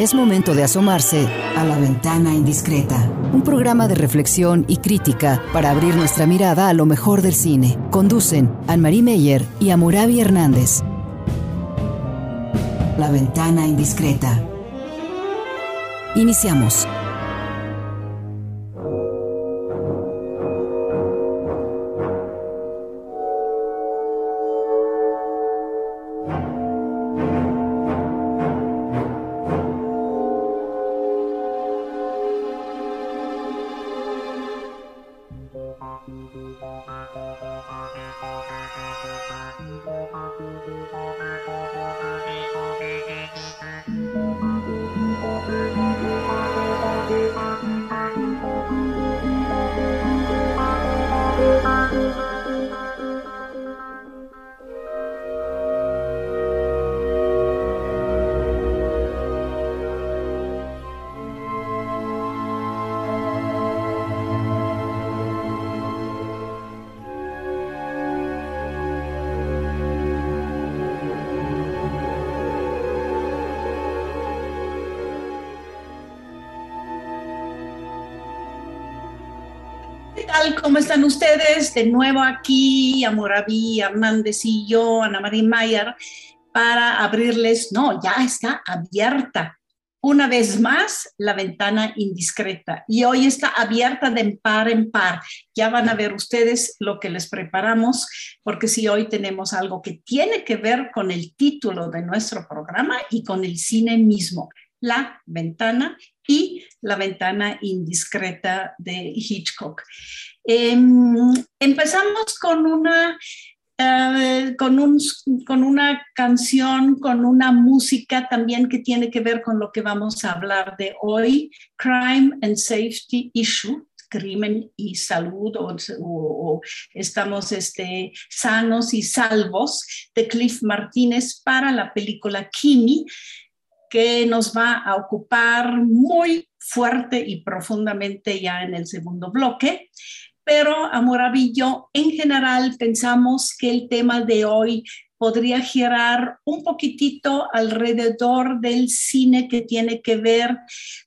Es momento de asomarse a la ventana indiscreta, un programa de reflexión y crítica para abrir nuestra mirada a lo mejor del cine. Conducen Anne-Marie Meyer y Amurabi Hernández. La ventana indiscreta. Iniciamos. De nuevo aquí, Amoraví, Hernández y yo, Ana María Mayer, para abrirles, no, ya está abierta una vez más la ventana indiscreta y hoy está abierta de par en par. Ya van a ver ustedes lo que les preparamos, porque si hoy tenemos algo que tiene que ver con el título de nuestro programa y con el cine mismo, la ventana y la ventana indiscreta de Hitchcock. Em, empezamos con una, eh, con, un, con una canción, con una música también que tiene que ver con lo que vamos a hablar de hoy, Crime and Safety Issue, crimen y salud o, estamos este, sanos y salvos de Cliff Martínez para la película Kimi que nos va a ocupar muy fuerte y profundamente ya en el segundo bloque. Pero Amorabi y yo en general pensamos que el tema de hoy podría girar un poquitito alrededor del cine que tiene que ver,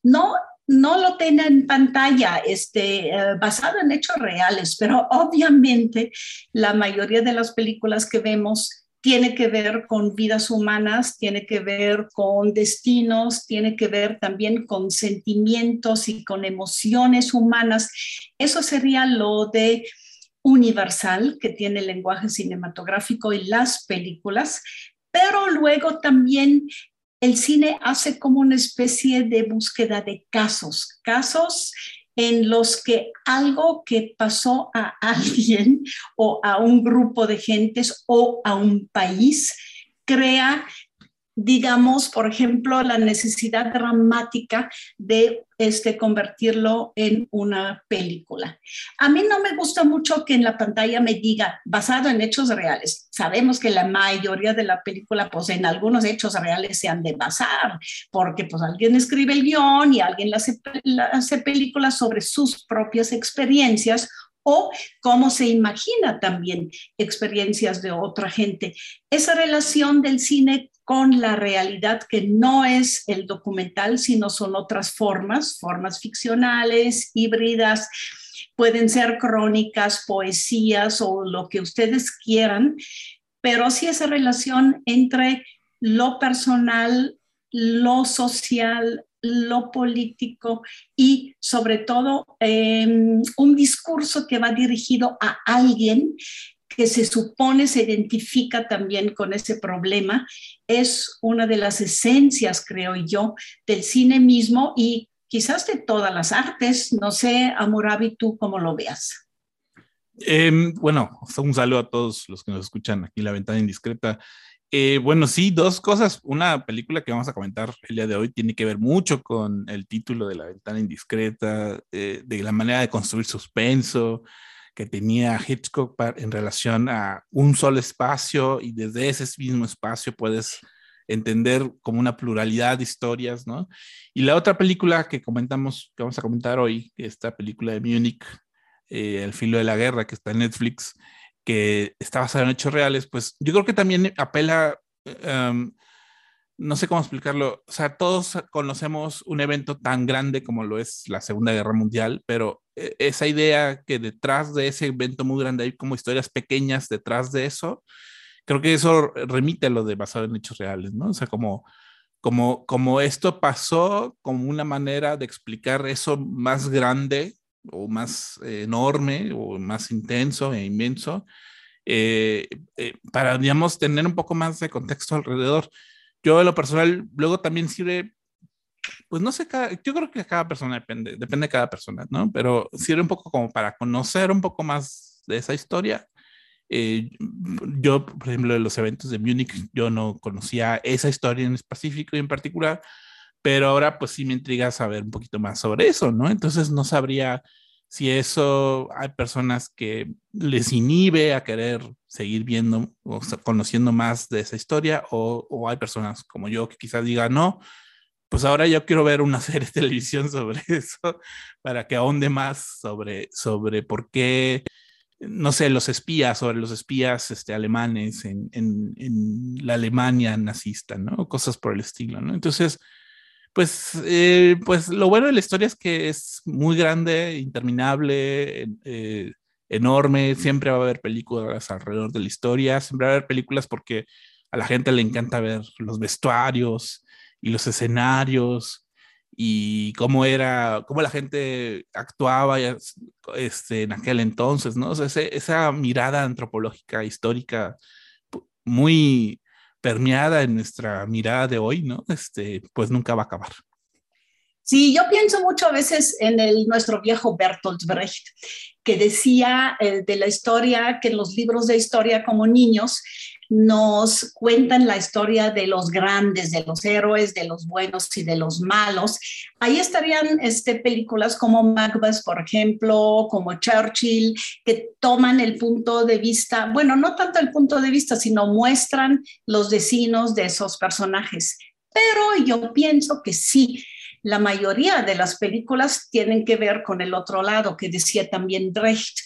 no no lo tiene en pantalla, este, eh, basado en hechos reales, pero obviamente la mayoría de las películas que vemos tiene que ver con vidas humanas, tiene que ver con destinos, tiene que ver también con sentimientos y con emociones humanas. Eso sería lo de universal que tiene el lenguaje cinematográfico y las películas, pero luego también el cine hace como una especie de búsqueda de casos, casos en los que algo que pasó a alguien o a un grupo de gentes o a un país crea digamos, por ejemplo, la necesidad dramática de este, convertirlo en una película. A mí no me gusta mucho que en la pantalla me diga basado en hechos reales. Sabemos que la mayoría de la película, pues en algunos hechos reales se han de basar, porque pues alguien escribe el guion y alguien hace, hace películas sobre sus propias experiencias o cómo se imagina también experiencias de otra gente. Esa relación del cine con la realidad que no es el documental, sino son otras formas, formas ficcionales, híbridas, pueden ser crónicas, poesías o lo que ustedes quieran, pero sí esa relación entre lo personal, lo social, lo político y sobre todo em, un discurso que va dirigido a alguien que se supone se identifica también con ese problema, es una de las esencias, creo yo, del cine mismo y quizás de todas las artes. No sé, Amurabi, tú cómo lo veas. Em, bueno, un saludo a todos los que nos escuchan aquí en La Ventana Indiscreta. Eh, bueno, sí, dos cosas. Una película que vamos a comentar el día de hoy tiene que ver mucho con el título de La Ventana Indiscreta, eh, de la manera de construir suspenso, que tenía Hitchcock en relación a un solo espacio y desde ese mismo espacio puedes entender como una pluralidad de historias, ¿no? Y la otra película que comentamos, que vamos a comentar hoy, esta película de Múnich, eh, El filo de la guerra, que está en Netflix, que está basada en hechos reales, pues yo creo que también apela, em, no sé cómo explicarlo, o sea, todos conocemos un evento tan grande como lo es la Segunda Guerra Mundial, pero esa idea que detrás de ese evento muy grande hay como historias pequeñas detrás de eso, creo que eso remite a lo de basado en hechos reales, ¿no? O sea, como, como, como esto pasó como una manera de explicar eso más grande o más enorme o más intenso e inmenso, eh, eh, para, digamos, tener un poco más de contexto alrededor. Yo, en lo personal, luego también sirve, pues no sé, yo creo que cada persona depende, depende de cada persona, ¿no? Pero sirve un poco como para conocer un poco más de esa historia. Eh, yo, por ejemplo, de los eventos de Múnich, yo no conocía esa historia en específico y en particular, pero ahora pues sí me intriga saber un poquito más sobre eso, ¿no? Entonces no sabría si eso hay personas que les inhibe a querer seguir viendo o conociendo más de esa historia o, hay personas como yo que quizás digan, no, pues ahora yo quiero ver una serie de televisión sobre eso para que ahonde más sobre, sobre por qué, no sé, los espías, sobre los espías este, alemanes en, en, en la Alemania nazista, ¿no? Cosas por el estilo, ¿no? Entonces, pues, eh, pues lo bueno de la historia es que es muy grande, interminable, eh, enorme, siempre va a haber películas alrededor de la historia, siempre va a haber películas porque a la gente le encanta ver los vestuarios y los escenarios y cómo era, cómo la gente actuaba este, en aquel entonces, ¿no? esa mirada antropológica, histórica, muy, permeada en nuestra mirada de hoy, ¿no? Este, pues nunca va a acabar. Sí, yo pienso mucho a veces en el, nuestro viejo Bertolt Brecht, que decía eh, de la historia, que en los libros de historia como niños nos cuentan la historia de los grandes, de los héroes, de los buenos y de los malos. Ahí estarían este, películas como Macbeth, por ejemplo, como Churchill, que toman el punto de vista, bueno, no tanto el punto de vista, sino muestran los vecinos de esos personajes. Pero yo pienso que sí, la mayoría de las películas tienen que ver con el otro lado, que decía también Brecht,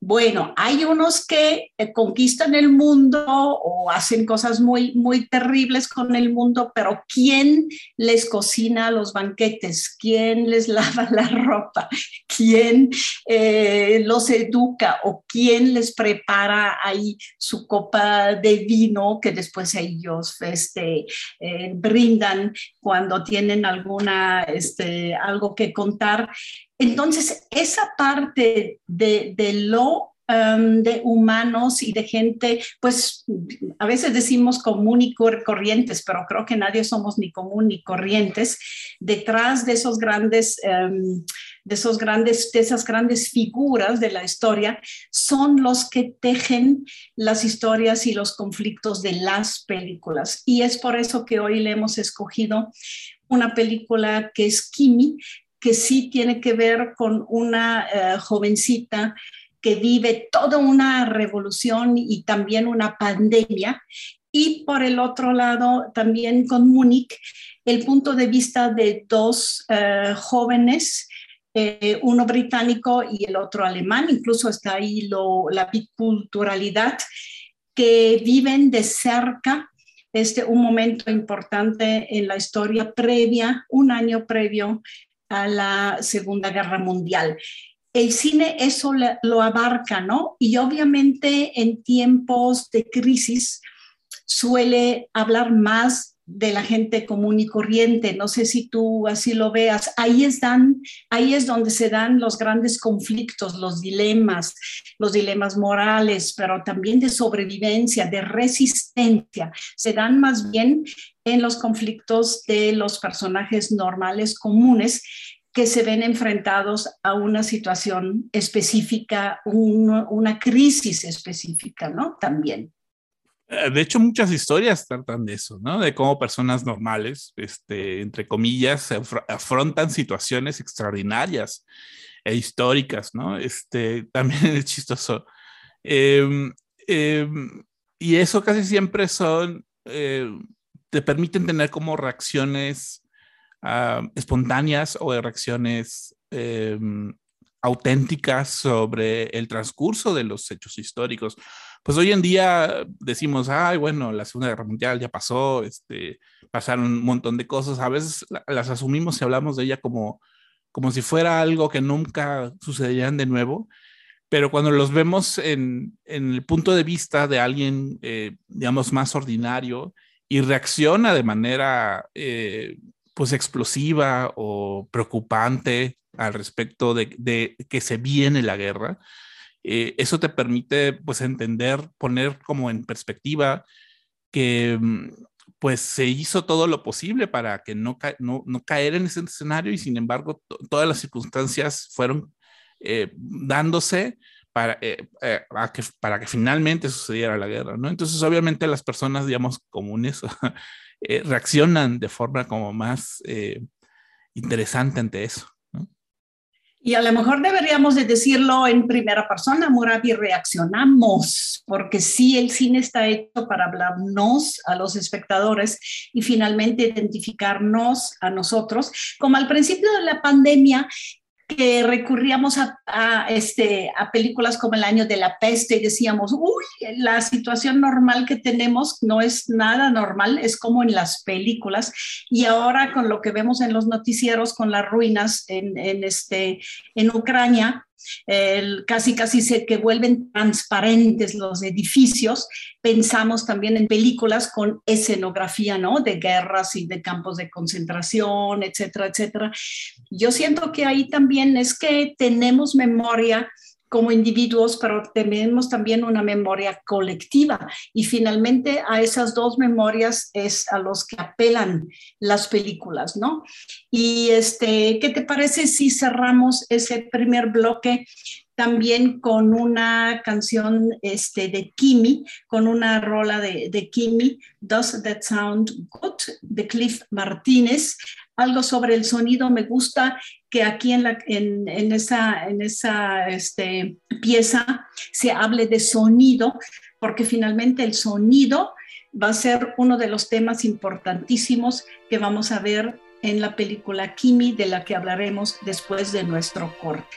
bueno, hay unos que eh, conquistan el mundo o hacen cosas muy, muy terribles con el mundo, pero ¿quién les cocina los banquetes? ¿Quién les lava la ropa? ¿Quién eh, los educa o quién les prepara ahí su copa de vino que después ellos este, eh, brindan cuando tienen alguna, este, algo que contar? Entonces, esa parte de, lo um, de humanos y de gente, pues a veces decimos común y corrientes, pero creo que nadie somos ni común ni corrientes. Detrás de esos grandes, um, de esos grandes, de esas grandes figuras de la historia, son los que tejen las historias y los conflictos de las películas. Y es por eso que hoy le hemos escogido una película que es Kimi, que sí tiene que ver con una eh, jovencita que vive toda una revolución y también una pandemia. Y por el otro lado, también con Múnich, el punto de vista de dos eh, jóvenes, eh, uno británico y el otro alemán, incluso está ahí la biculturalidad, que viven de cerca este, un momento importante en la historia previa, un año previo a la Segunda Guerra Mundial. El cine eso lo abarca, ¿no? Y obviamente en tiempos de crisis suele hablar más de la gente común y corriente. No sé si tú así lo veas. Ahí están, ahí es donde se dan los grandes conflictos, los dilemas, los dilemas morales, pero también de sobrevivencia, de resistencia. Se dan más bien en los conflictos de los personajes normales comunes que se ven enfrentados a una situación específica, una crisis específica, ¿no? También. Eh, de hecho, muchas historias tratan de eso, ¿no? De cómo personas normales, este, entre comillas, afrontan situaciones extraordinarias e históricas, ¿no? Este, también es chistoso. Em, em, y eso casi siempre son, eh, te permiten tener como reacciones ah, espontáneas o reacciones em, auténticas sobre el transcurso de los hechos históricos. Pues hoy en día decimos, ay, bueno, la Segunda Guerra Mundial ya pasó, este, pasaron un montón de cosas, a veces las asumimos y hablamos de ella como, como si fuera algo que nunca sucederían de nuevo, pero cuando los vemos en, en el punto de vista de alguien, eh, digamos, más ordinario y reacciona de manera, eh, pues, explosiva o preocupante al respecto de, de, que se viene la guerra, eh, eso te permite, pues, entender, poner como en perspectiva que, mm, pues, se hizo todo lo posible para que no, no, no caer en ese escenario y, sin embargo, todas las circunstancias fueron eh, dándose para, eh, que, para que finalmente sucediera la guerra, ¿no? Entonces, obviamente, las personas, digamos, comunes reaccionan de forma como más interesante ante eso. Y a lo mejor deberíamos de decirlo en primera persona, Murabi, reaccionamos, porque sí, el cine está hecho para hablarnos a los espectadores y finalmente identificarnos a nosotros. Como al principio de la pandemia, que recurríamos a, este, a películas como El año de la peste y decíamos, uy, la situación normal que tenemos no es nada normal, es como en las películas. Y ahora con lo que vemos en los noticieros, con las ruinas en, este, en Ucrania, casi casi se que vuelven transparentes los edificios. Pensamos también en películas con escenografía, ¿no? De guerras y de campos de concentración, etcétera, etcétera. Yo siento que ahí también es que tenemos memoria como individuos, pero tenemos también una memoria colectiva. Y finalmente a esas dos memorias es a los que apelan las películas, ¿no? Y este, ¿qué te parece si cerramos ese primer bloque también con una canción este, de Kimi, con una rola de, de Kimi, Does That Sound Good, de Cliff Martínez. Algo sobre el sonido me gusta que aquí en, esa este, pieza se hable de sonido, porque finalmente el sonido va a ser uno de los temas importantísimos que vamos a ver en la película Kimi, de la que hablaremos después de nuestro corte.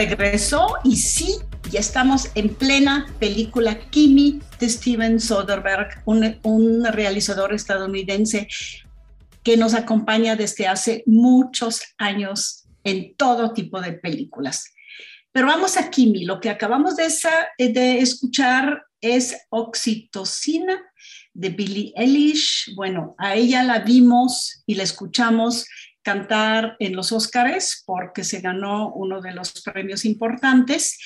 Regreso y sí, ya estamos en plena película Kimi de Steven Soderbergh, un, un realizador estadounidense que nos acompaña desde hace muchos años en todo tipo de películas. Pero vamos a Kimi, lo que acabamos de, de escuchar es Oxitocina de Billie Eilish. Bueno, a ella la vimos y la escuchamos cantar en los Óscares porque se ganó uno de los premios importantes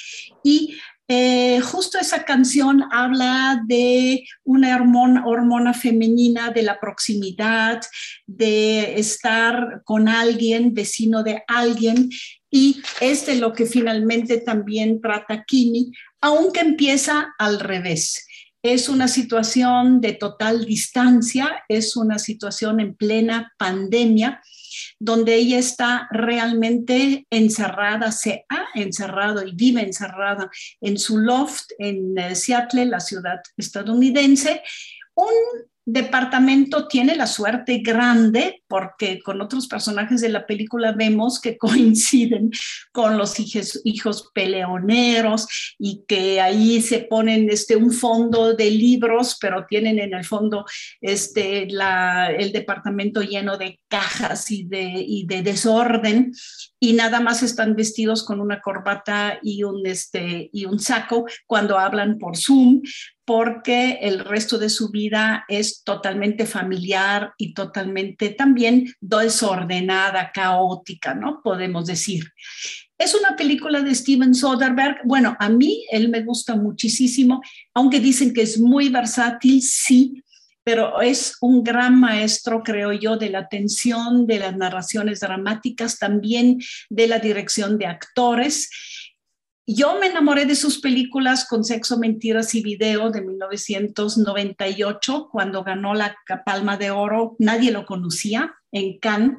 y eh, justo esa canción habla de una hormona, hormona femenina, de la proximidad, de estar con alguien, vecino de alguien, y es de lo que finalmente también trata Kimi, aunque empieza al revés. Es una situación de total distancia, es una situación en plena pandemia, donde ella está realmente encerrada, se ha encerrado y vive encerrada en su loft en eh, Seattle, la ciudad estadounidense. Un departamento tiene la suerte grande porque con otros personajes de la película vemos que coinciden con los hijos, peleoneros y que ahí se ponen este, un fondo de libros, pero tienen en el fondo este, la, el departamento lleno de cajas y de, y de desorden y nada más están vestidos con una corbata y un, este, y un saco cuando hablan por Zoom, porque el resto de su vida es totalmente familiar y totalmente también desordenada, caótica, ¿no? Podemos decir. Es una película de Steven Soderbergh. Bueno, a mí él me gusta muchísimo, aunque dicen que es muy versátil, sí, pero es un gran maestro, creo yo, de la tensión, de las narraciones dramáticas, también de la dirección de actores. Yo me enamoré de sus películas con Sexo, Mentiras y Video de 1998, cuando ganó la Palma de Oro. Nadie lo conocía en Cannes.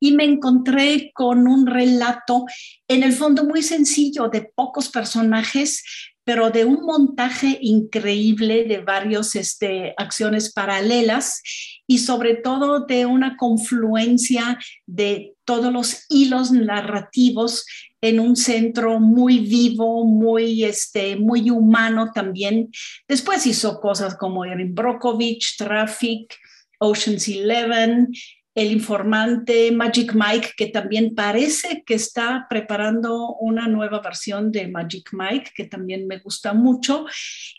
Y me encontré con un relato, en el fondo muy sencillo, de pocos personajes, pero de un montaje increíble de varias este, acciones paralelas y sobre todo de una confluencia de todos los hilos narrativos en un centro muy vivo, muy, este, muy humano también. Después hizo cosas como Erin Brockovich, Traffic, Ocean's Eleven, El Informante, Magic Mike, que también parece que está preparando una nueva versión de Magic Mike, que también me gusta mucho.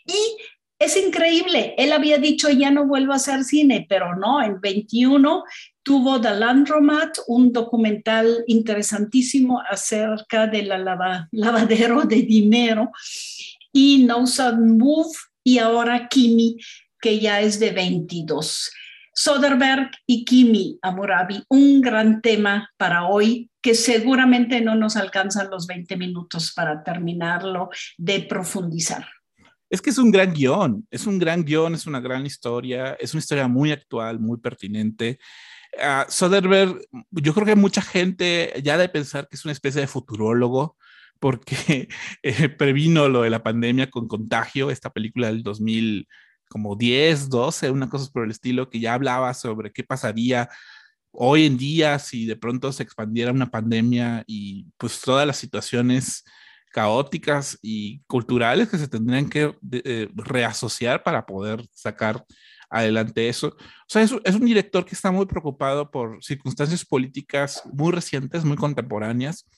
Y es increíble, él había dicho ya no vuelvo a hacer cine, pero no, en 21 tuvo The Landromat, un documental interesantísimo acerca del lava, lavadero de dinero, y No Move, y ahora Kimi, que ya es de 22. Soderbergh y Kimi Amurabi, un gran tema para hoy que seguramente no nos alcanzan los 20 minutos para terminarlo de profundizar. Es que es un gran guion, es un gran guion, es una gran historia, es una historia muy actual, muy pertinente. Uh, Soderbergh, yo creo que mucha gente ya de pensar que es una especie de futurólogo, porque eh, previno lo de la pandemia con Contagio, esta película del 2000, como 10, 12, una cosa por el estilo, que ya hablaba sobre qué pasaría hoy en día si de pronto se expandiera una pandemia y pues todas las situaciones caóticas y culturales que se tendrían que eh, reasociar para poder sacar adelante eso. O sea, es, un director que está muy preocupado por circunstancias políticas muy recientes, muy contemporáneas.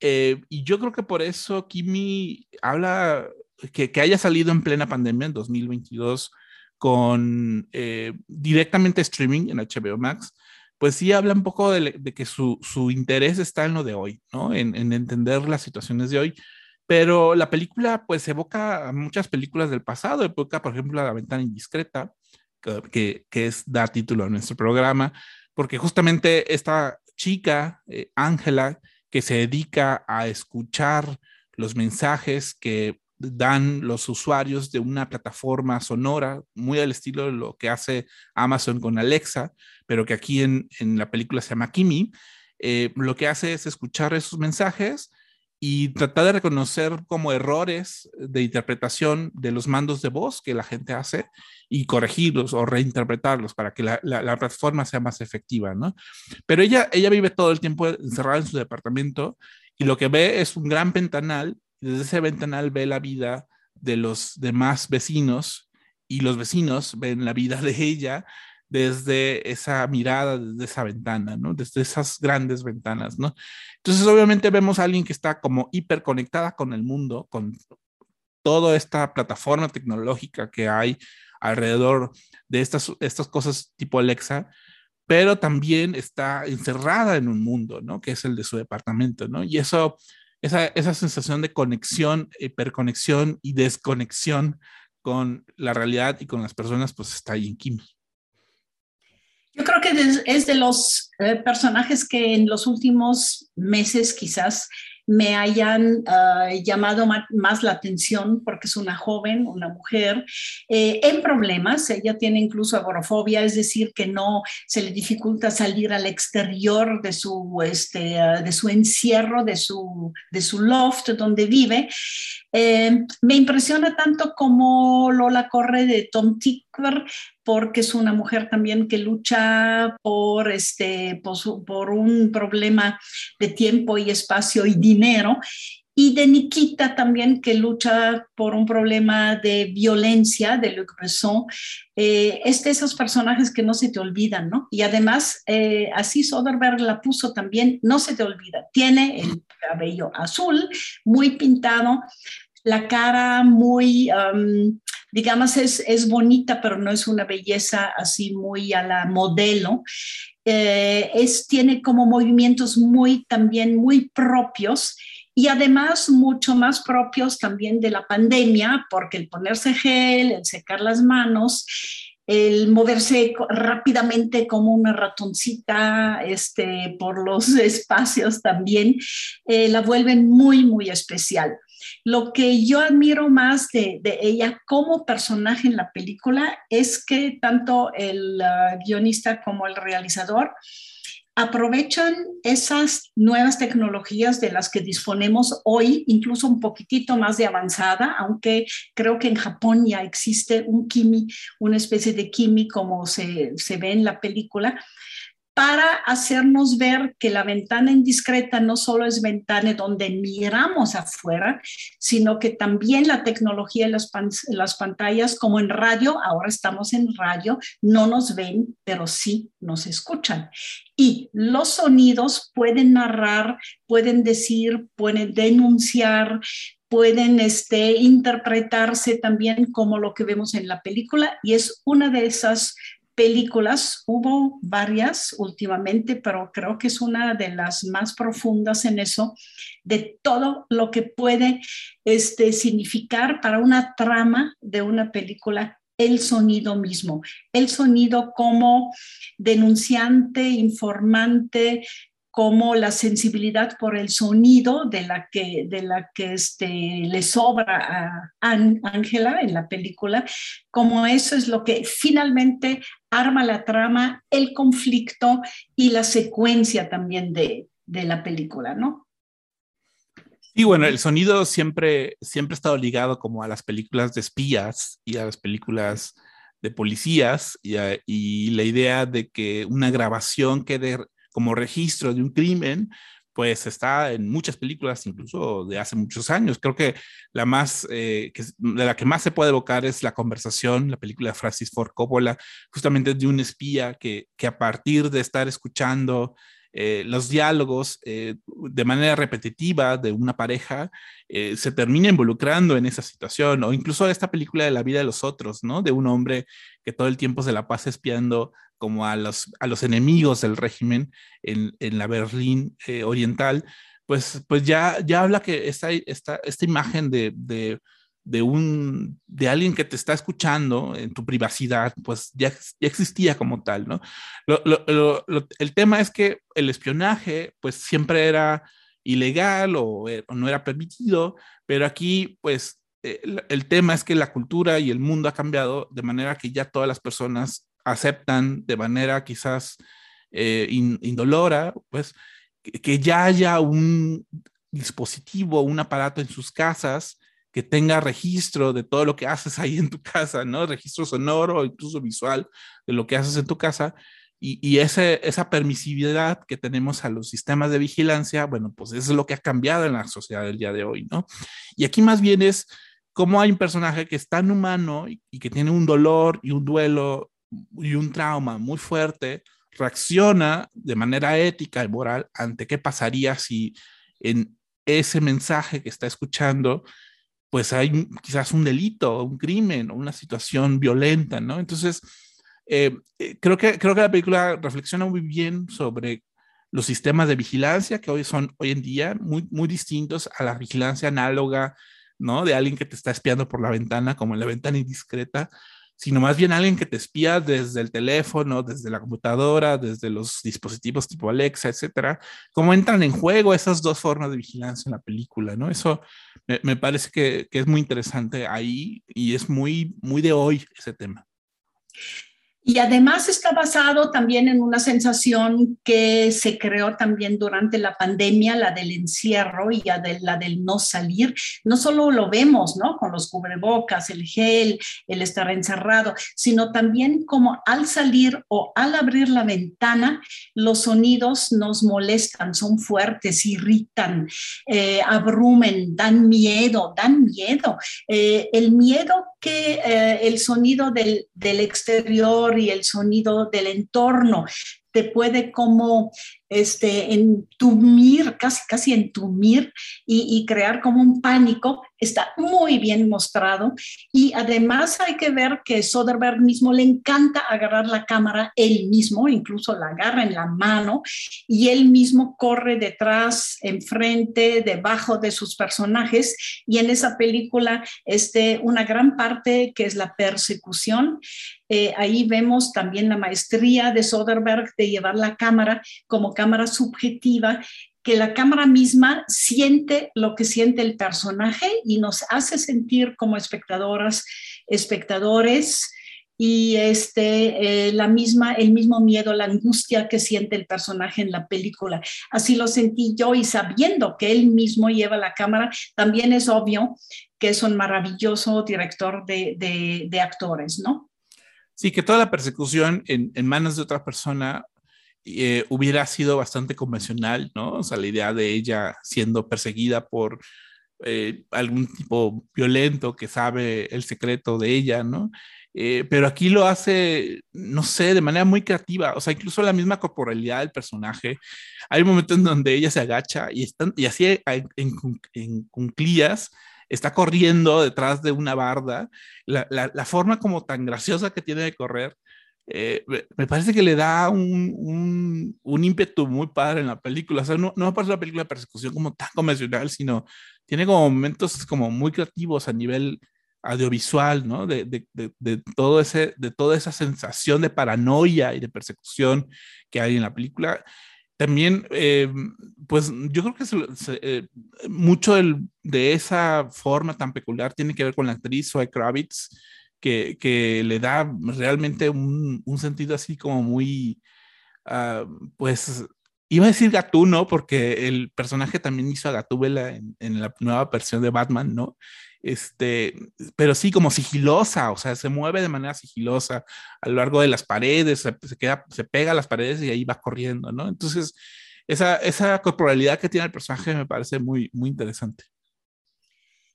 Eh, y yo creo que por eso Kimi habla que, que, haya salido en plena pandemia en 2022 con eh, directamente streaming en HBO Max, pues sí habla un poco de, de que su, su, interés está en lo de hoy, ¿no? En, en, entender las situaciones de hoy. Pero la película, pues, evoca muchas películas del pasado, evoca, por ejemplo, La ventana indiscreta, que, que es dar título a nuestro programa, porque justamente esta chica, eh, Ángela, eh, que se dedica a escuchar los mensajes que dan los usuarios de una plataforma sonora, muy al estilo de lo que hace Amazon con Alexa, pero que aquí en, en la película se llama Kimi, eh, lo que hace es escuchar esos mensajes y tratar de reconocer como errores de interpretación de los mandos de voz que la gente hace y corregirlos o reinterpretarlos para que la, la, la, plataforma sea más efectiva, ¿no? Pero ella, ella vive todo el tiempo encerrada en su departamento y lo que ve es un gran ventanal desde ese ventanal ve la vida de los demás vecinos y los vecinos ven la vida de ella desde esa mirada, desde esa ventana, ¿no? Desde esas grandes ventanas, ¿no? Entonces, obviamente vemos a alguien que está como hiperconectada con el mundo, con toda esta plataforma tecnológica que hay alrededor de estas, estas cosas tipo Alexa, pero también está encerrada en un mundo, ¿no? Que es el de su departamento, ¿no? Y eso, esa, esa sensación de conexión, hiperconexión y desconexión con la realidad y con las personas, pues está ahí en Kimi. Yo creo que es de los eh, personajes que en los últimos meses quizás me hayan uh, llamado más la atención porque es una joven, una mujer, eh, en problemas. Ella tiene incluso agorafobia, es decir, que no se le dificulta salir al exterior de su, este, uh, de su encierro, de su, de su loft donde vive. Eh, me impresiona tanto como Lola Corre de Tom Tickver, porque es una mujer también que lucha por, este, por, por, un problema de tiempo y espacio y dinero. Y de Nikita también, que lucha por un problema de violencia de Luc Besson. Eh, es de esos personajes que no se te olvidan, ¿no? Y además, eh, así Soderbergh la puso también, no se te olvida. Tiene el cabello azul, muy pintado, la cara muy, digamos, es, es, bonita, pero no es una belleza así muy a la modelo. Eh, es, tiene como movimientos muy también muy propios y además mucho más propios también de la pandemia, porque el ponerse gel, el secar las manos, el moverse rápidamente como una ratoncita este, por los espacios también, eh, la vuelven muy, muy especial. Lo que yo admiro más de, de, ella como personaje en la película es que tanto el uh, guionista como el realizador aprovechan esas nuevas tecnologías de las que disponemos hoy, incluso un poquitito más de avanzada, aunque creo que en Japón ya existe un kimi, una especie de kimi como se, se ve en la película, para hacernos ver que la ventana indiscreta no solo es ventana donde miramos afuera, sino que también la tecnología en las, pan las, pantallas, como en radio, ahora estamos en radio, no nos ven, pero sí nos escuchan. Y los sonidos pueden narrar, pueden decir, pueden denunciar, pueden este, interpretarse también como lo que vemos en la película y es una de esas películas, hubo varias últimamente, pero creo que es una de las más profundas en eso, de todo lo que puede este, significar para una trama de una película el sonido mismo, el sonido como denunciante, informante, como la sensibilidad por el sonido de la que, de la que este, le sobra a Ángela en la película, como eso es lo que finalmente arma la trama, el conflicto y la secuencia también de, de la película, ¿no? Y bueno, el sonido siempre, siempre ha estado ligado como a las películas de espías y a las películas de policías y, y la idea de que una grabación quede como registro de un crimen, pues está en muchas películas, incluso de hace muchos años. Creo que la más, eh, que, de la que más se puede evocar es La Conversación, la película de Francis Ford Coppola, justamente de un espía que, que a partir de estar escuchando eh, los diálogos eh, de manera repetitiva de una pareja se termina involucrando en esa situación, o incluso esta película de la vida de los otros, ¿no? De un hombre que todo el tiempo se la pasa espiando como a los, a los enemigos del régimen en, en la Berlín oriental, pues, pues ya, ya habla que esta, esta, esta imagen de, de de un de alguien que te está escuchando en tu privacidad, pues ya, ya existía como tal, ¿no? el tema es que el espionaje, pues siempre era ilegal o, eh, no era permitido, pero aquí, pues eh, el, tema es que la cultura y el mundo ha cambiado de manera que ya todas las personas aceptan de manera quizás eh, indolora, pues que ya haya un dispositivo, un aparato en sus casas que tenga registro de todo lo que haces ahí en tu casa, ¿no? Registro sonoro o incluso visual de lo que haces en tu casa. Y, y ese, esa permisividad que tenemos a los sistemas de vigilancia, bueno, pues eso es lo que ha cambiado en la sociedad del día de hoy, ¿no? Y aquí más bien es cómo hay un personaje que es tan humano y, y que tiene un dolor y un duelo y un trauma muy fuerte, reacciona de manera ética y moral ante qué pasaría si en ese mensaje que está escuchando pues hay quizás un delito, un crimen o una situación violenta, ¿no? Entonces, eh, eh, creo, que, creo que la película reflexiona muy bien sobre los sistemas de vigilancia que hoy son, hoy en día, muy, muy distintos a la vigilancia análoga, ¿no? De alguien que te está espiando por la ventana, como en la ventana indiscreta, sino más bien alguien que te espía desde el teléfono, desde la computadora, desde los dispositivos tipo Alexa, etcétera. Cómo entran en juego esas dos formas de vigilancia en la película, ¿no? Eso me, parece que, que, es muy interesante ahí y es muy, muy de hoy ese tema. Y además está basado también en una sensación que se creó también durante la pandemia, la del encierro y la del no salir. No solo lo vemos, ¿no? Con los cubrebocas, el gel, el estar encerrado, sino también como al salir o al abrir la ventana, los sonidos nos molestan, son fuertes, irritan, eh, abrumen, dan miedo, dan miedo. Eh, el miedo que eh, el sonido del, del exterior y el sonido del entorno te puede como este, entumir, casi, casi entumir y, y, crear como un pánico, está muy bien mostrado. Y además hay que ver que Soderbergh mismo le encanta agarrar la cámara él mismo, incluso la agarra en la mano y él mismo corre detrás, enfrente, debajo de sus personajes. Y en esa película, este, una gran parte que es la persecución, eh, ahí vemos también la maestría de Soderbergh de llevar la cámara como cámara subjetiva, que la cámara misma siente lo que siente el personaje y nos hace sentir como espectadoras, espectadores y este, eh, la misma, el mismo miedo, la angustia que siente el personaje en la película. Así lo sentí yo y sabiendo que él mismo lleva la cámara, también es obvio que es un maravilloso director de, de, de actores, ¿no? Sí, que toda la persecución en, en manos de otra persona eh, hubiera sido bastante convencional, ¿no? O sea, la idea de ella siendo perseguida por eh, algún tipo violento que sabe el secreto de ella, ¿no? Eh, pero aquí lo hace, no sé, de manera muy creativa, o sea, incluso la misma corporalidad del personaje. Hay un momento en donde ella se agacha y, están, y así en, en, en cunclillas está corriendo detrás de una barda. La, la, forma como tan graciosa que tiene de correr eh, me parece que le da un, un, un, ímpetu muy padre en la película. O sea, no, no me parece una película de persecución como tan convencional, sino tiene como momentos como muy creativos a nivel audiovisual, ¿no? De, de, de, de, todo ese, de toda esa sensación de paranoia y de persecución que hay en la película. También, eh, pues yo creo que eh, mucho del- de esa forma tan peculiar tiene que ver con la actriz Zoe Kravitz, que, que le da realmente un, un sentido así como muy, ah, pues, iba a decir gatuno, porque el personaje también hizo a Gatúbela en, en la nueva versión de Batman, ¿no? Este, pero sí como sigilosa, o sea, se mueve de manera sigilosa a lo largo de las paredes, se, se queda, se pega a las paredes y ahí va corriendo, ¿no? Entonces, esa, esa corporalidad que tiene el personaje me parece muy, muy interesante.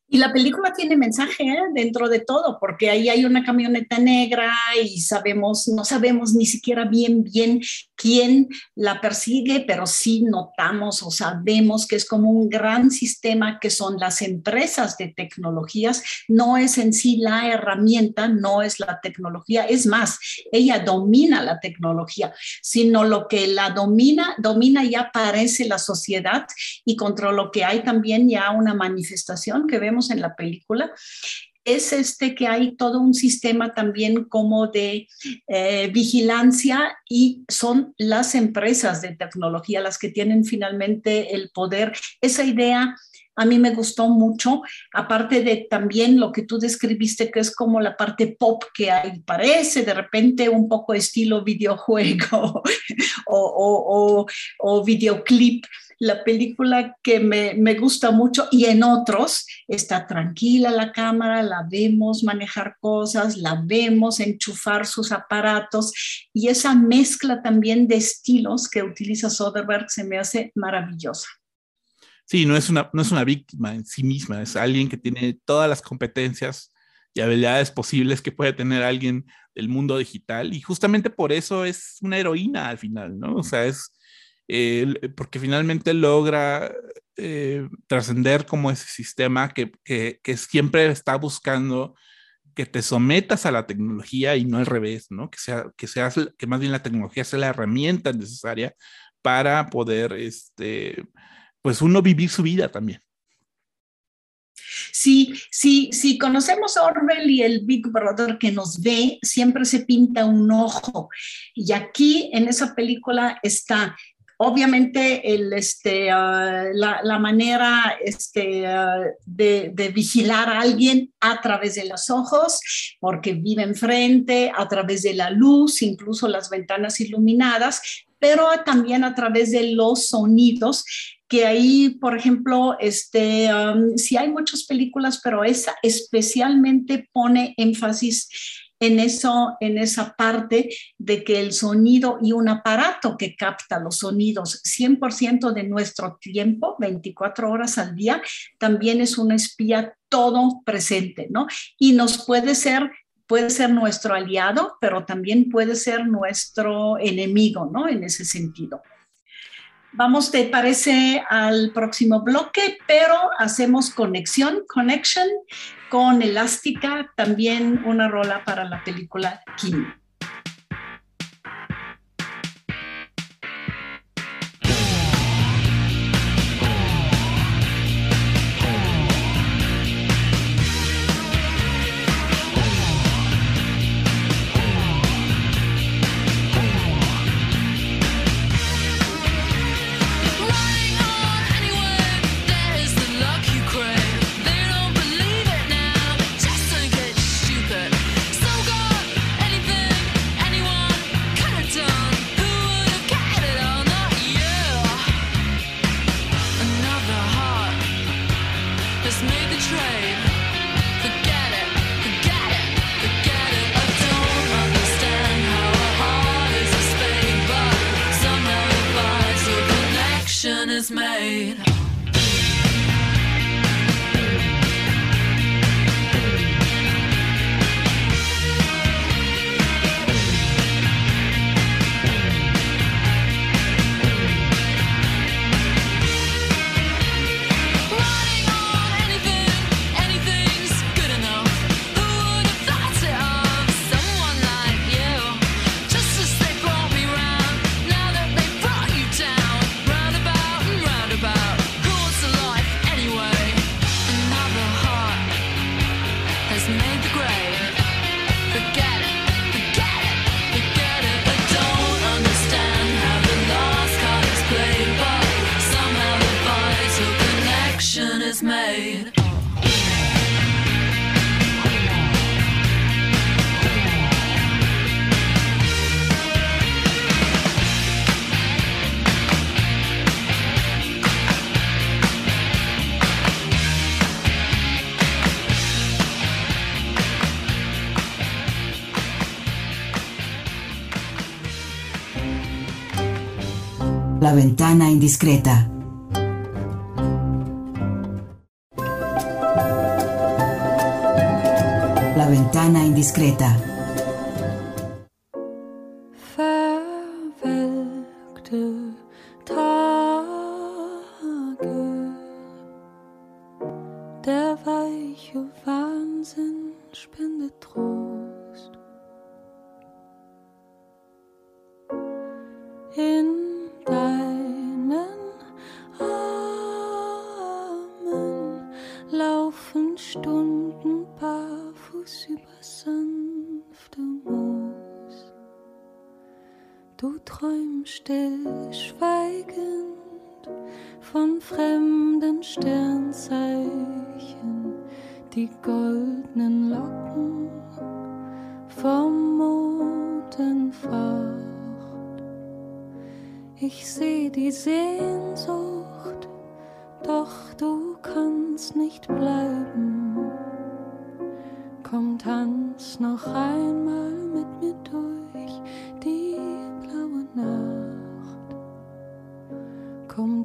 Y la película tiene mensaje ¿eh? dentro de todo, porque ahí hay una camioneta negra y sabemos, no sabemos ni siquiera bien, bien quién la persigue, pero sí notamos o sabemos que es como un gran sistema que son las empresas de tecnologías. No es en sí la herramienta, no es la tecnología, es más, ella domina la tecnología, sino lo que la domina, domina ya parece la sociedad y contra lo que hay también ya una manifestación que vemos en la película es este que hay todo un sistema también como de eh, vigilancia y son las empresas de tecnología las que tienen finalmente el poder. Esa idea a mí me gustó mucho, aparte de también lo que tú describiste, que es como la parte pop que hay, parece de repente un poco estilo videojuego o, o, o, o videoclip la película que me, me, gusta mucho y en otros está tranquila la cámara, la vemos manejar cosas, la vemos enchufar sus aparatos y esa mezcla también de estilos que utiliza Soderbergh se me hace maravillosa. Sí, no es una, no es una víctima en sí misma, es alguien que tiene todas las competencias y habilidades posibles que puede tener alguien del mundo digital y justamente por eso es una heroína al final, ¿no? O sea, es eh, porque finalmente logra eh, trascender como ese sistema que, que, que, siempre está buscando que te sometas a la tecnología y no al revés, ¿no? Que, sea, que, seas, que más bien la tecnología sea la herramienta necesaria para poder, este, pues uno vivir su vida también. Sí, sí, sí, conocemos a Orwell y el Big Brother que nos ve, siempre se pinta un ojo. Y aquí en esa película está obviamente este, uh, la, manera este, uh, de, vigilar a alguien a través de los ojos, porque vive enfrente, a través de la luz, incluso las ventanas iluminadas, pero también a través de los sonidos que ahí, por ejemplo, este, um, sí hay muchas películas, pero esa especialmente pone énfasis en eso, en esa parte de que el sonido y un aparato que capta los sonidos 100% de nuestro tiempo, 24 horas al día, también es un espía todo presente, ¿no? Y nos puede ser puede ser nuestro aliado, pero también puede ser nuestro enemigo, ¿no? En ese sentido. Vamos, ¿te parece al próximo bloque? Pero hacemos conexión, connection con Elástica, también una rola para la película Kim. La ventana indiscreta. Ventana indiscreta. Träumst still, schweigend von fremden Sternzeichen, die goldenen Locken vom Mond. Ich seh die Sehnsucht, doch du kannst nicht bleiben. Komm, tanz noch einmal mit mir durch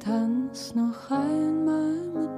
tanz noch einmal mit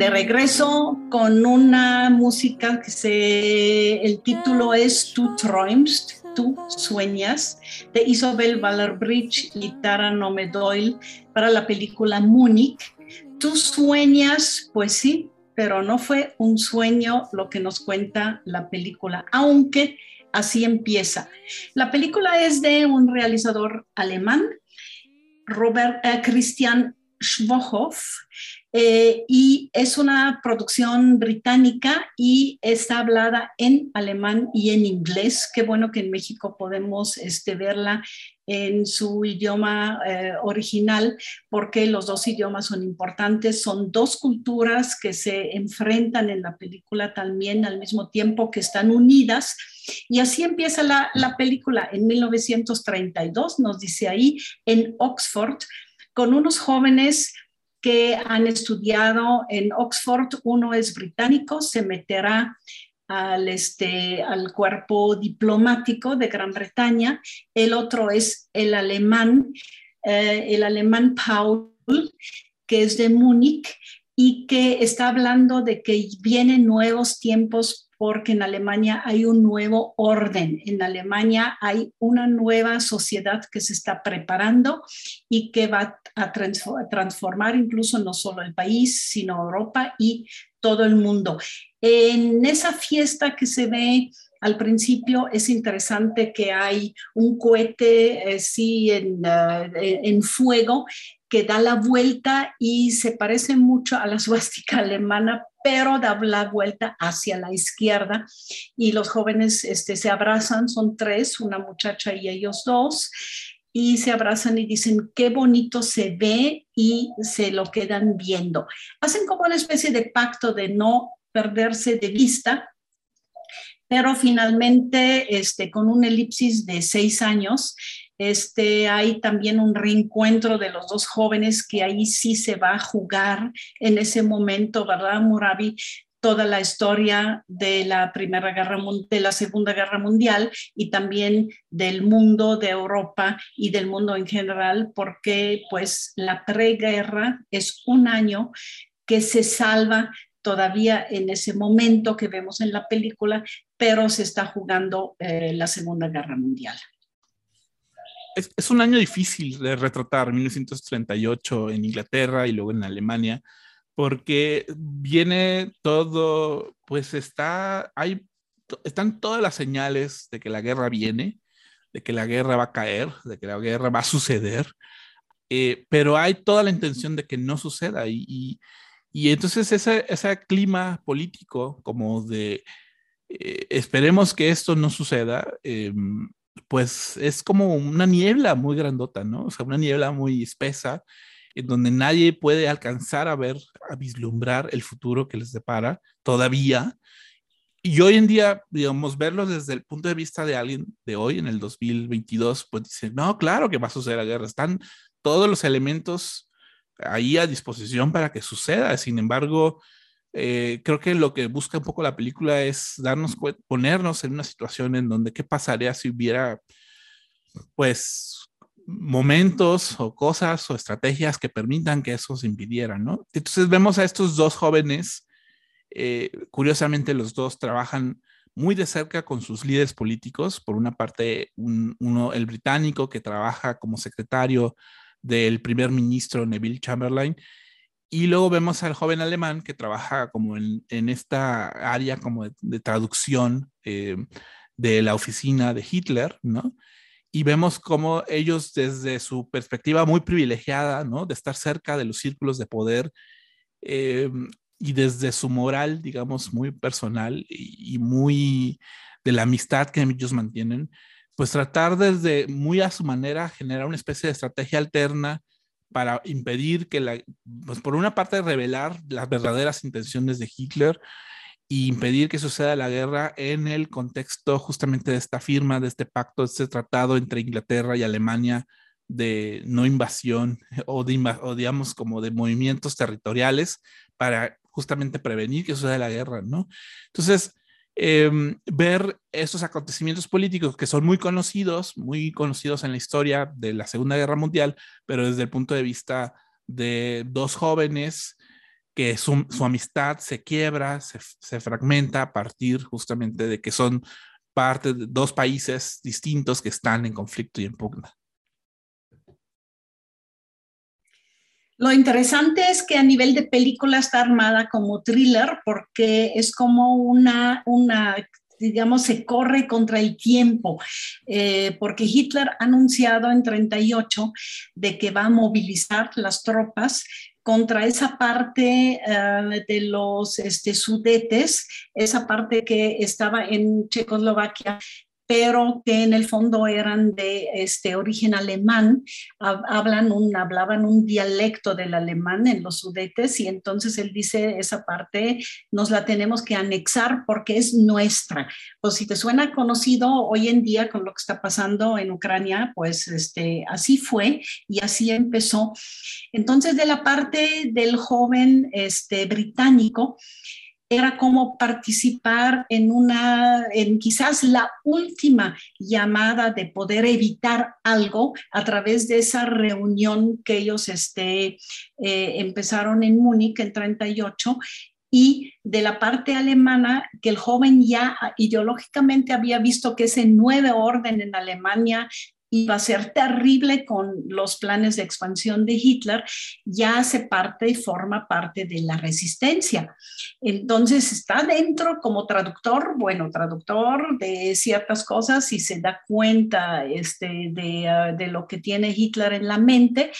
de regreso con una música que se, el título es Tú träumst, tú sueñas, de Isabel Waller-Bridge y Tara Nome Doyle para la película Múnich. Tú sueñas, pues sí, pero no fue un sueño lo que nos cuenta la película, aunque así empieza. La película es de un realizador alemán, Robert eh, Christian Schwohoff, eh, y es una producción británica y está hablada en alemán y en inglés. Qué bueno que en México podemos este, verla en su idioma eh, original, porque los dos idiomas son importantes. Son dos culturas que se enfrentan en la película también al mismo tiempo que están unidas. Y así empieza la, la película en 1932, nos dice ahí, en Oxford, con unos jóvenes que han estudiado en Oxford. Uno es británico, se meterá al, este, al cuerpo diplomático de Gran Bretaña. El otro es el alemán, eh, el alemán Paul, que es de Múnich y que está hablando de que vienen nuevos tiempos porque en Alemania hay un nuevo orden, en Alemania hay una nueva sociedad que se está preparando y que va a transformar incluso no solo el país, sino Europa y todo el mundo. En esa fiesta que se ve al principio es interesante que hay un cohete, eh, sí, en, uh, en, fuego que da la vuelta y se parece mucho a la suástica alemana, pero da la vuelta hacia la izquierda y los jóvenes este, se abrazan, son tres, una muchacha y ellos dos. y se abrazan y dicen, qué bonito se ve y se lo quedan viendo. Hacen como una especie de pacto de no perderse de vista, pero finalmente, este, con un elipsis de seis años, este, hay también un reencuentro de los dos jóvenes que ahí sí se va a jugar en ese momento, ¿verdad, Murabi? toda la historia de la Primera Guerra de la Segunda Guerra Mundial y también del mundo de Europa y del mundo en general, porque pues la preguerra es un año que se salva todavía en ese momento que vemos en la película, pero se está jugando eh, la Segunda Guerra Mundial. Es, un año difícil de retratar, 1938 en Inglaterra y luego en Alemania porque viene todo, pues está, hay, están todas las señales de que la guerra viene, de que la guerra va a caer, de que la guerra va a suceder, eh, pero hay toda la intención de que no suceda y, entonces ese, ese, clima político como de eh, esperemos que esto no suceda, eh, pues es como una niebla muy grandota, ¿no? O sea, una niebla muy espesa en donde nadie puede alcanzar a ver, a vislumbrar el futuro que les depara todavía. Y hoy en día, digamos, verlo desde el punto de vista de alguien de hoy, en el 2022, pues dice, no, claro que va a suceder la guerra, están todos los elementos ahí a disposición para que suceda. Sin embargo, eh, creo que lo que busca un poco la película es darnos, ponernos en una situación en donde qué pasaría si hubiera, pues, momentos o cosas o estrategias que permitan que eso se impidiera, ¿no? Entonces vemos a estos dos jóvenes, eh, curiosamente los dos trabajan muy de cerca con sus líderes políticos, por una parte uno, el británico que trabaja como secretario del primer ministro Neville Chamberlain, y luego vemos al joven alemán que trabaja como en, esta área como de, traducción eh, de la oficina de Hitler, ¿no? y vemos cómo ellos desde su perspectiva muy privilegiada, ¿no? De estar cerca de los círculos de poder eh, y desde su moral, digamos, muy personal y, muy de la amistad que ellos mantienen, pues tratar desde muy a su manera generar una especie de estrategia alterna para impedir que la, pues por una parte revelar las verdaderas intenciones de Hitler, y impedir que suceda la guerra en el contexto justamente de esta firma, de este pacto, de este tratado entre Inglaterra y Alemania de no invasión o, de, o digamos como de movimientos territoriales para justamente prevenir que suceda la guerra, ¿no? Entonces, em, ver estos acontecimientos políticos que son muy conocidos, muy conocidos en la historia de la Segunda Guerra Mundial, pero desde el punto de vista de dos jóvenes que su, amistad se quiebra, se, fragmenta a partir justamente de que son parte de dos países distintos que están en conflicto y en pugna. Lo interesante es que a nivel de película está armada como thriller porque es como una, una digamos, se corre contra el tiempo, eh, porque Hitler ha anunciado en 38 de que va a movilizar las tropas contra esa parte eh, de los este, sudetes, esa parte que estaba en Checoslovaquia, pero que en el fondo eran de este origen alemán, hablan un, hablaban un dialecto del alemán en los sudetes y entonces él dice esa parte nos la tenemos que anexar porque es nuestra. Pues si te suena conocido hoy en día con lo que está pasando en Ucrania, pues este, así fue y así empezó. Entonces de la parte del joven este, británico, era como participar en una, en quizás la última llamada de poder evitar algo a través de esa reunión que ellos este, eh, empezaron en Múnich en 38 y de la parte alemana, que el joven ya ideológicamente había visto que ese nuevo orden en Alemania iba a ser terrible con los planes de expansión de Hitler, ya hace parte y forma parte de la resistencia. Entonces está dentro como traductor, bueno, traductor de ciertas cosas y se da cuenta este, de, ah, de lo que tiene Hitler en la mente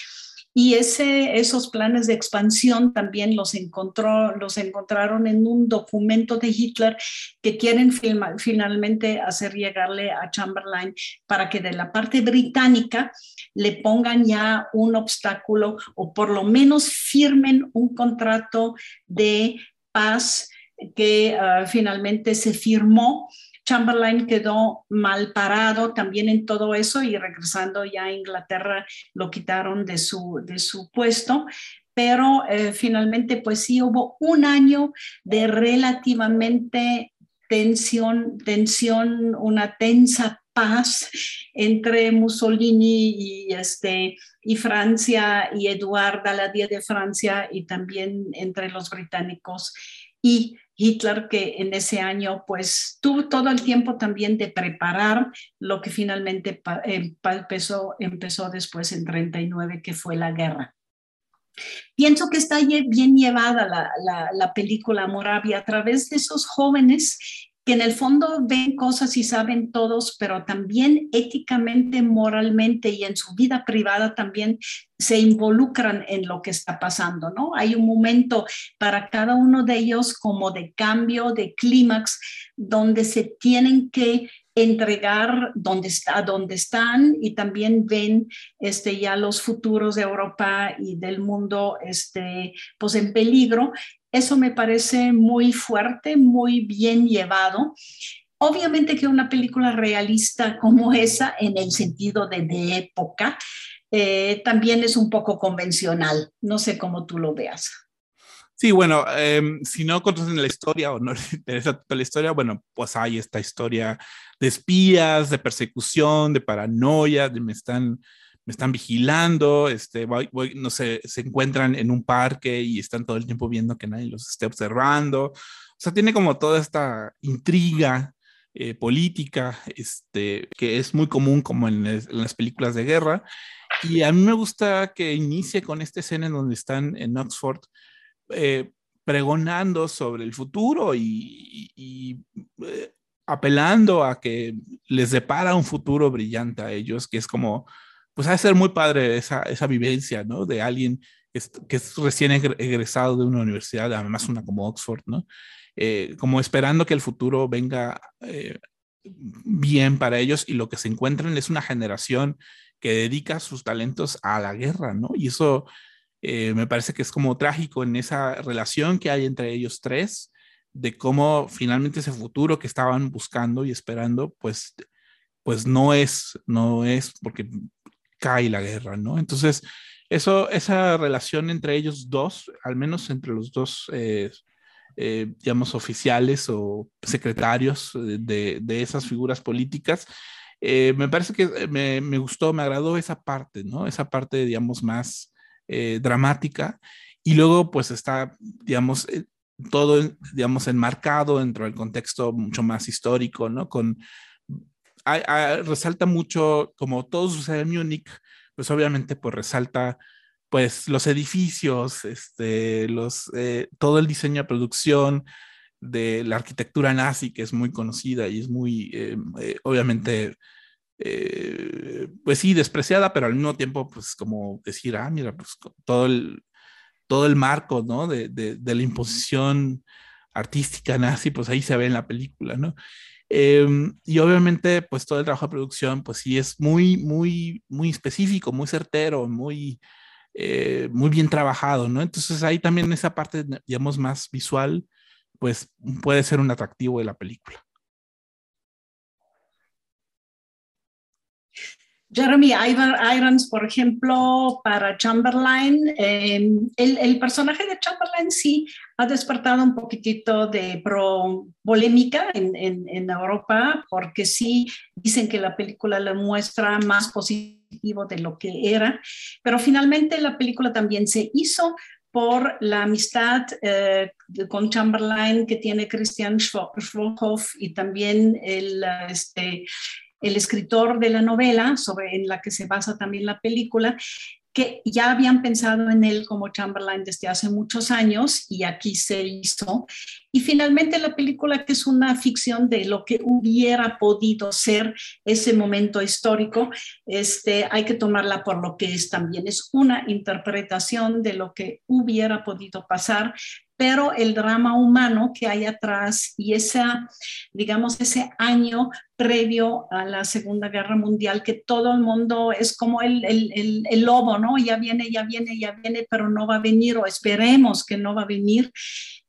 y ese, esos planes de expansión también los, encontró, los encontraron en un documento de Hitler que quieren finalmente hacer llegarle a Chamberlain para que de la parte británica le pongan ya un obstáculo o por lo menos firmen un contrato de paz que ah, finalmente se firmó Chamberlain quedó mal parado también en todo eso y regresando ya a Inglaterra lo quitaron de su, de su puesto, pero eh, finalmente pues sí hubo un año de relativamente tensión, tensión, una tensa paz entre Mussolini y, este, y Francia y Eduard Daladier de Francia y también entre los británicos. Y Hitler, que en ese año pues tuvo todo el tiempo también de preparar lo que finalmente eh, empezó, empezó después en 39, que fue la guerra. Pienso que está bien llevada la, la, la película Moravia a través de esos jóvenes que en el fondo ven cosas y saben todos, pero también éticamente, moralmente y en su vida privada también se involucran en lo que está pasando, ¿no? Hay un momento para cada uno de ellos como de cambio, de clímax, donde se tienen que entregar donde está, donde están y también ven este, ya los futuros de Europa y del mundo este, pues en peligro eso me parece muy fuerte, muy bien llevado. Obviamente que una película realista como esa, en el sentido de, de época, eh, también es un poco convencional. No sé cómo tú lo veas. Sí, bueno, em, si no conocen la historia o no les interesa toda la historia, bueno, pues hay esta historia de espías, de persecución, de paranoia, de me están me están vigilando, este, no sé, se encuentran en un parque y están todo el tiempo viendo que nadie los esté observando. O sea, tiene como toda esta intriga eh, política, este, que es muy común como en, las películas de guerra. Y a mí me gusta que inicie con esta escena en donde están en Oxford eh, pregonando sobre el futuro y, eh, apelando a que les depara un futuro brillante a ellos, que es como pues ha de ser muy padre esa, esa vivencia, ¿no? De alguien que es, recién egresado de una universidad, además una como Oxford, ¿no? Eh, como esperando que el futuro venga eh, bien para ellos y lo que se encuentran es una generación que dedica sus talentos a la guerra, ¿no? Y eso eh, me parece que es como trágico en esa relación que hay entre ellos tres, de cómo finalmente ese futuro que estaban buscando y esperando, pues, pues no es, no es, porque cae la guerra, ¿no? Entonces, eso, esa relación entre ellos dos, al menos entre los dos, eh, eh, digamos, oficiales o secretarios de, esas figuras políticas, eh, me parece que me, me, gustó, me agradó esa parte, ¿no? Esa parte, digamos, más dramática. Y luego, pues está, digamos, todo, digamos, enmarcado dentro del contexto mucho más histórico, ¿no? Con resalta mucho, como todo sucede en Múnich, pues obviamente pues resalta pues los edificios, este, los, eh, todo el diseño de producción de la arquitectura nazi, que es muy conocida y es muy, eh, eh, obviamente, pues sí, despreciada, pero al mismo tiempo, pues como decir, ah, mira, pues todo el, todo el marco, ¿no? De, de, de la imposición artística nazi, pues ahí se ve en la película, ¿no? Em, y obviamente, pues todo el trabajo de producción, pues sí es muy, muy, muy específico, muy certero, muy, eh, muy bien trabajado, ¿no? Entonces ahí también esa parte, digamos, más visual, pues puede ser un atractivo de la película. Jeremy Irons, por ejemplo, para Chamberlain, em, el, personaje de Chamberlain sí ha despertado un poquitito de pro polémica en, en, Europa, porque sí dicen que la película le muestra más positivo de lo que era, pero finalmente la película también se hizo por la amistad eh, con Chamberlain que tiene Christian Schwolhoff y también el, este, el escritor de la novela, sobre, en la que se basa también la película, que ya habían pensado en él como Chamberlain desde hace muchos años y aquí se hizo. Y finalmente la película que es una ficción de lo que hubiera podido ser ese momento histórico, este, hay que tomarla por lo que es también, es una interpretación de lo que hubiera podido pasar, pero el drama humano que hay atrás y esa, digamos, ese año previo a la Segunda Guerra Mundial, que todo el mundo es como el, el, el, lobo, ¿no? Ya viene, ya viene, ya viene, pero no va a venir o esperemos que no va a venir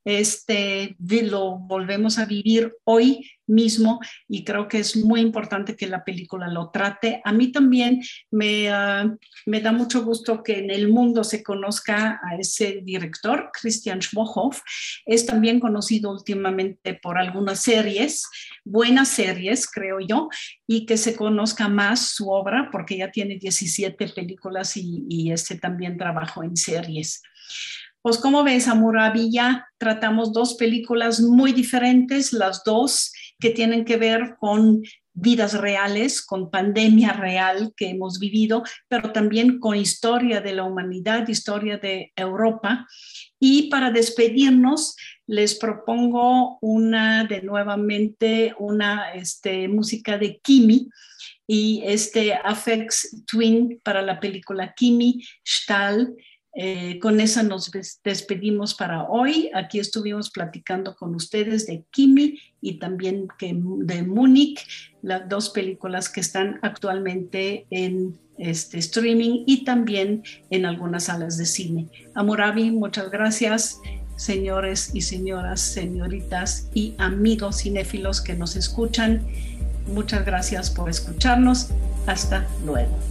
este, lo volvemos a vivir hoy mismo y creo que es muy importante que la película lo trate. A mí también me, uh, me da mucho gusto que en el mundo se conozca a ese director, Christian Schmohoff. Es también conocido últimamente por algunas series, buenas series, creo yo, y que se conozca más su obra porque ya tiene 17 películas y, y este también trabajó en series. Pues como ves, Amurabi, ya tratamos dos películas muy diferentes, las dos que tienen que ver con vidas reales, con pandemia real que hemos vivido, pero también con historia de la humanidad, historia de Europa. Y para despedirnos, les propongo una de nuevamente una este, música de Kimi y este Afex Twin para la película Kimi Stahl eh, con esa nos despedimos para hoy. Aquí estuvimos platicando con ustedes de Kimi y también de Múnich, las dos películas que están actualmente en este streaming y también en algunas salas de cine. Amurabi, muchas gracias, señores y señoras, señoritas y amigos cinéfilos que nos escuchan. Muchas gracias por escucharnos. Hasta luego.